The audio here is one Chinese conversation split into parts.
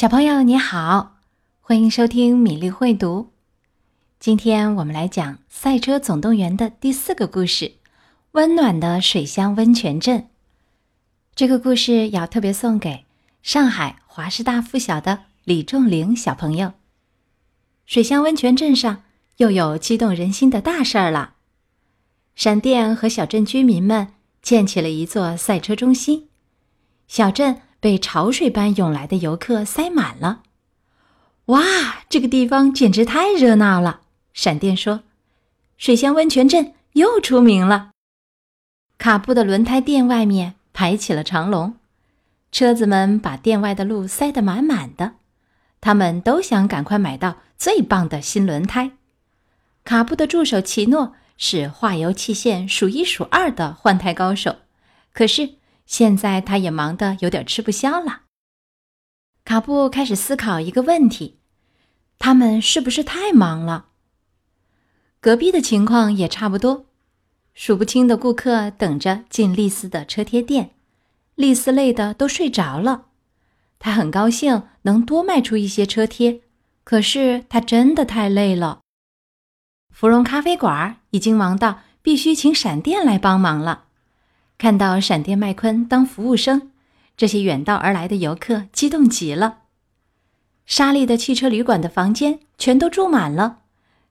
小朋友你好，欢迎收听米粒会读。今天我们来讲《赛车总动员》的第四个故事《温暖的水乡温泉镇》。这个故事要特别送给上海华师大附小的李仲玲小朋友。水乡温泉镇上又有激动人心的大事儿了，闪电和小镇居民们建起了一座赛车中心，小镇。被潮水般涌来的游客塞满了，哇！这个地方简直太热闹了。闪电说：“水乡温泉镇又出名了。”卡布的轮胎店外面排起了长龙，车子们把店外的路塞得满满的。他们都想赶快买到最棒的新轮胎。卡布的助手奇诺是化油器械数一数二的换胎高手，可是。现在他也忙得有点吃不消了。卡布开始思考一个问题：他们是不是太忙了？隔壁的情况也差不多，数不清的顾客等着进丽丝的车贴店，丽丝累得都睡着了。他很高兴能多卖出一些车贴，可是他真的太累了。芙蓉咖啡馆已经忙到必须请闪电来帮忙了。看到闪电麦昆当服务生，这些远道而来的游客激动极了。沙利的汽车旅馆的房间全都住满了，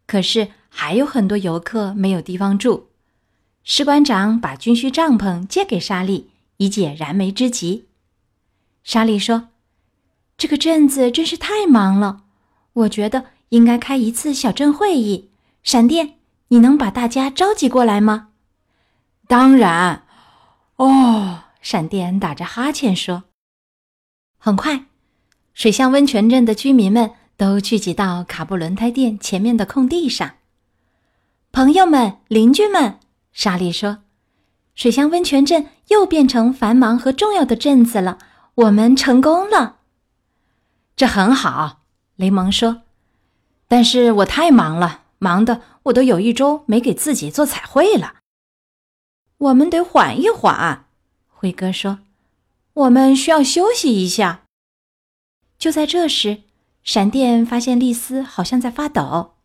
可是还有很多游客没有地方住。士官长把军需帐篷借给沙利，以解燃眉之急。沙利说：“这个镇子真是太忙了，我觉得应该开一次小镇会议。闪电，你能把大家召集过来吗？”“当然。”哦，闪电打着哈欠说：“很快，水乡温泉镇的居民们都聚集到卡布轮胎店前面的空地上。朋友们、邻居们，莎莉说：‘水乡温泉镇又变成繁忙和重要的镇子了，我们成功了。’这很好。”雷蒙说：“但是我太忙了，忙的我都有一周没给自己做彩绘了。”我们得缓一缓，辉哥说：“我们需要休息一下。”就在这时，闪电发现丽丝好像在发抖。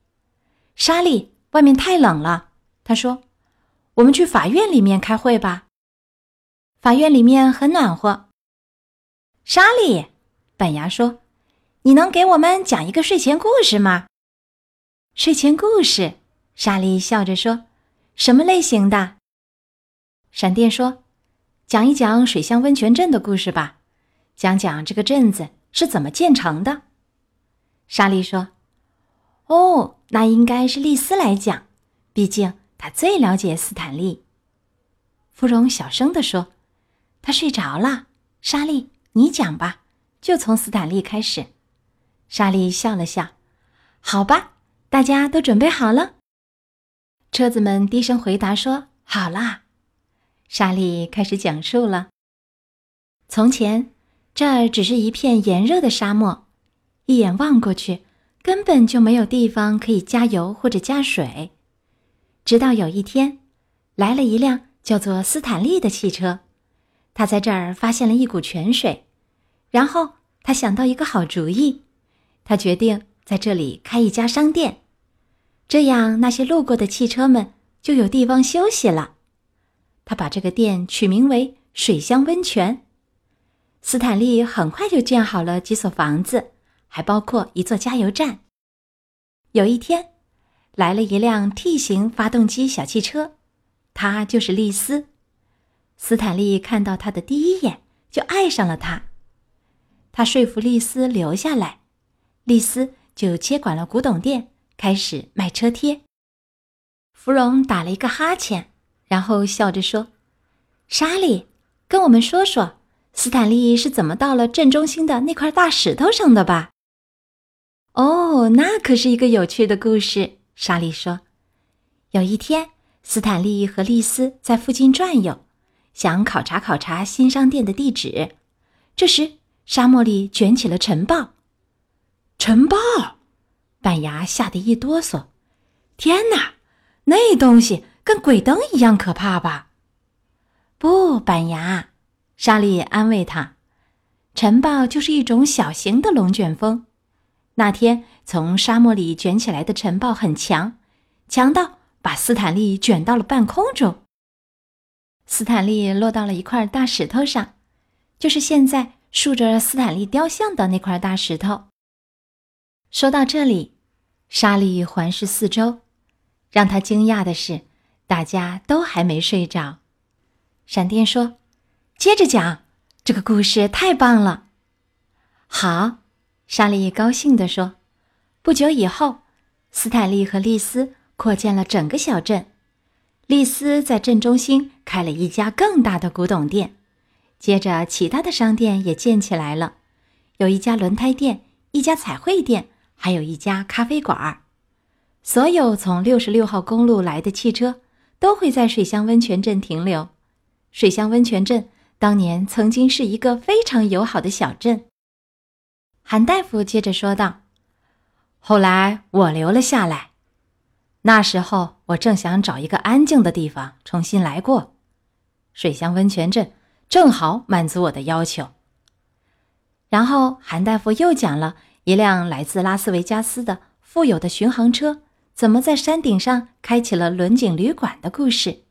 莎莉，外面太冷了，他说：“我们去法院里面开会吧。法院里面很暖和。”莎莉，板牙说：“你能给我们讲一个睡前故事吗？”睡前故事，莎莉笑着说：“什么类型的？”闪电说：“讲一讲水乡温泉镇的故事吧，讲讲这个镇子是怎么建成的。”莎莉说：“哦，那应该是丽丝来讲，毕竟她最了解斯坦利。”芙蓉小声地说：“他睡着了。”莎莉，你讲吧，就从斯坦利开始。莎莉笑了笑：“好吧，大家都准备好了。”车子们低声回答说：“好啦。”莎莉开始讲述了：从前，这儿只是一片炎热的沙漠，一眼望过去，根本就没有地方可以加油或者加水。直到有一天，来了一辆叫做斯坦利的汽车，他在这儿发现了一股泉水，然后他想到一个好主意，他决定在这里开一家商店，这样那些路过的汽车们就有地方休息了。他把这个店取名为“水乡温泉”。斯坦利很快就建好了几所房子，还包括一座加油站。有一天，来了一辆 T 型发动机小汽车，它就是丽丝。斯坦利看到他的第一眼就爱上了他。他说服丽丝留下来，丽丝就接管了古董店，开始卖车贴。芙蓉打了一个哈欠。然后笑着说：“莎莉，跟我们说说，斯坦利是怎么到了镇中心的那块大石头上的吧？”哦，那可是一个有趣的故事。莎莉说：“有一天，斯坦利和丽丝在附近转悠，想考察考察新商店的地址。这时，沙漠里卷起了尘暴。尘暴！板牙吓得一哆嗦。天哪，那东西！”跟鬼灯一样可怕吧？不，板牙，莎莉安慰他。尘暴就是一种小型的龙卷风。那天从沙漠里卷起来的尘暴很强，强到把斯坦利卷到了半空中。斯坦利落到了一块大石头上，就是现在竖着斯坦利雕像的那块大石头。说到这里，莎莉环视四周，让他惊讶的是，大家都还没睡着。闪电说：“接着讲，这个故事太棒了。”好，莎莉高兴地说：“不久以后，斯坦利和丽丝扩建了整个小镇。丽丝在镇中心开了一家更大的古董店，接着其他的商店也建起来了，有一家轮胎店，一家彩绘店，还有一家咖啡馆。所有从六十六号公路来的汽车都会在水乡温泉镇停留。”水乡温泉镇当年曾经是一个非常友好的小镇。韩大夫接着说道：“后来我留了下来，那时候我正想找一个安静的地方重新来过。水乡温泉镇正好满足我的要求。”然后韩大夫又讲了一辆来自拉斯维加斯的富有的巡航车怎么在山顶上开启了轮景旅馆的故事。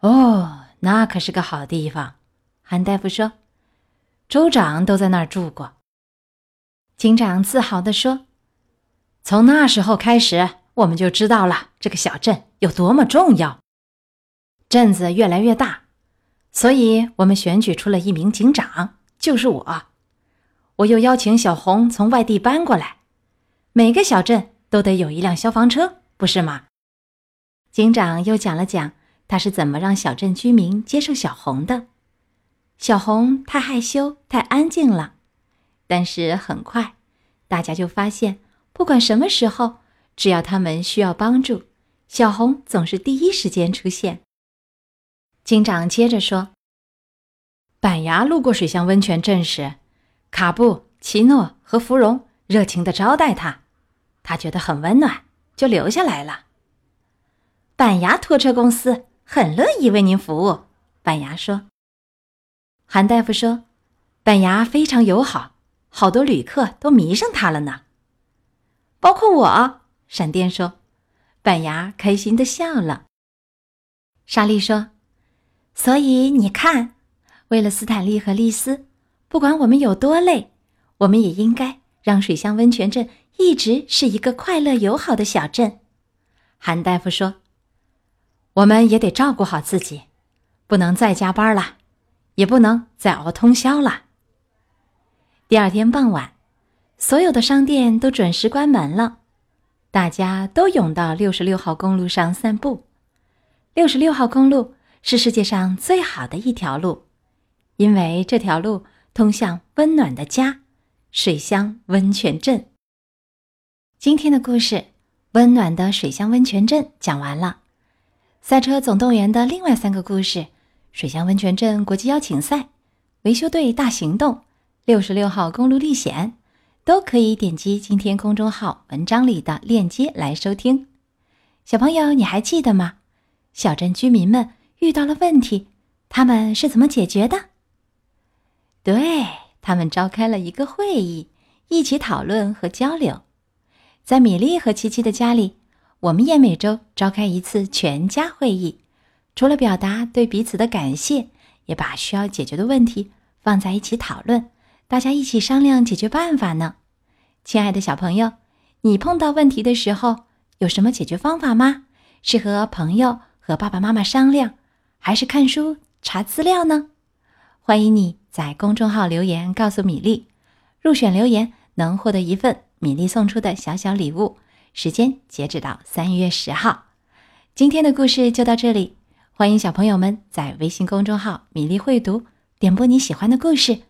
哦。那可是个好地方，韩大夫说：“州长都在那儿住过。”警长自豪地说：“从那时候开始，我们就知道了这个小镇有多么重要。镇子越来越大，所以我们选举出了一名警长，就是我。我又邀请小红从外地搬过来。每个小镇都得有一辆消防车，不是吗？”警长又讲了讲。他是怎么让小镇居民接受小红的？小红太害羞、太安静了。但是很快，大家就发现，不管什么时候，只要他们需要帮助，小红总是第一时间出现。警长接着说：“板牙路过水乡温泉镇时，卡布、奇诺和芙蓉热情地招待他，他觉得很温暖，就留下来了。”板牙拖车公司。很乐意为您服务，板牙说。韩大夫说：“板牙非常友好，好多旅客都迷上他了呢，包括我。”闪电说。板牙开心的笑了。莎莉说：“所以你看，为了斯坦利和丽丝，不管我们有多累，我们也应该让水乡温泉镇一直是一个快乐友好的小镇。”韩大夫说。我们也得照顾好自己，不能再加班了，也不能再熬通宵了。第二天傍晚，所有的商店都准时关门了，大家都涌到六十六号公路上散步。六十六号公路是世界上最好的一条路，因为这条路通向温暖的家——水乡温泉镇。今天的故事《温暖的水乡温泉镇》讲完了。赛车总动员的另外三个故事：水乡温泉镇国际邀请赛、维修队大行动、六十六号公路历险，都可以点击今天公众号文章里的链接来收听。小朋友，你还记得吗？小镇居民们遇到了问题，他们是怎么解决的？对他们召开了一个会议，一起讨论和交流。在米莉和琪琪的家里。我们也每周召开一次全家会议，除了表达对彼此的感谢，也把需要解决的问题放在一起讨论，大家一起商量解决办法呢。亲爱的小朋友，你碰到问题的时候有什么解决方法吗？是和朋友、和爸爸妈妈商量，还是看书查资料呢？欢迎你在公众号留言告诉米粒，入选留言能获得一份米粒送出的小小礼物。时间截止到三月十号，今天的故事就到这里。欢迎小朋友们在微信公众号“米粒会读”点播你喜欢的故事。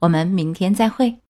我们明天再会。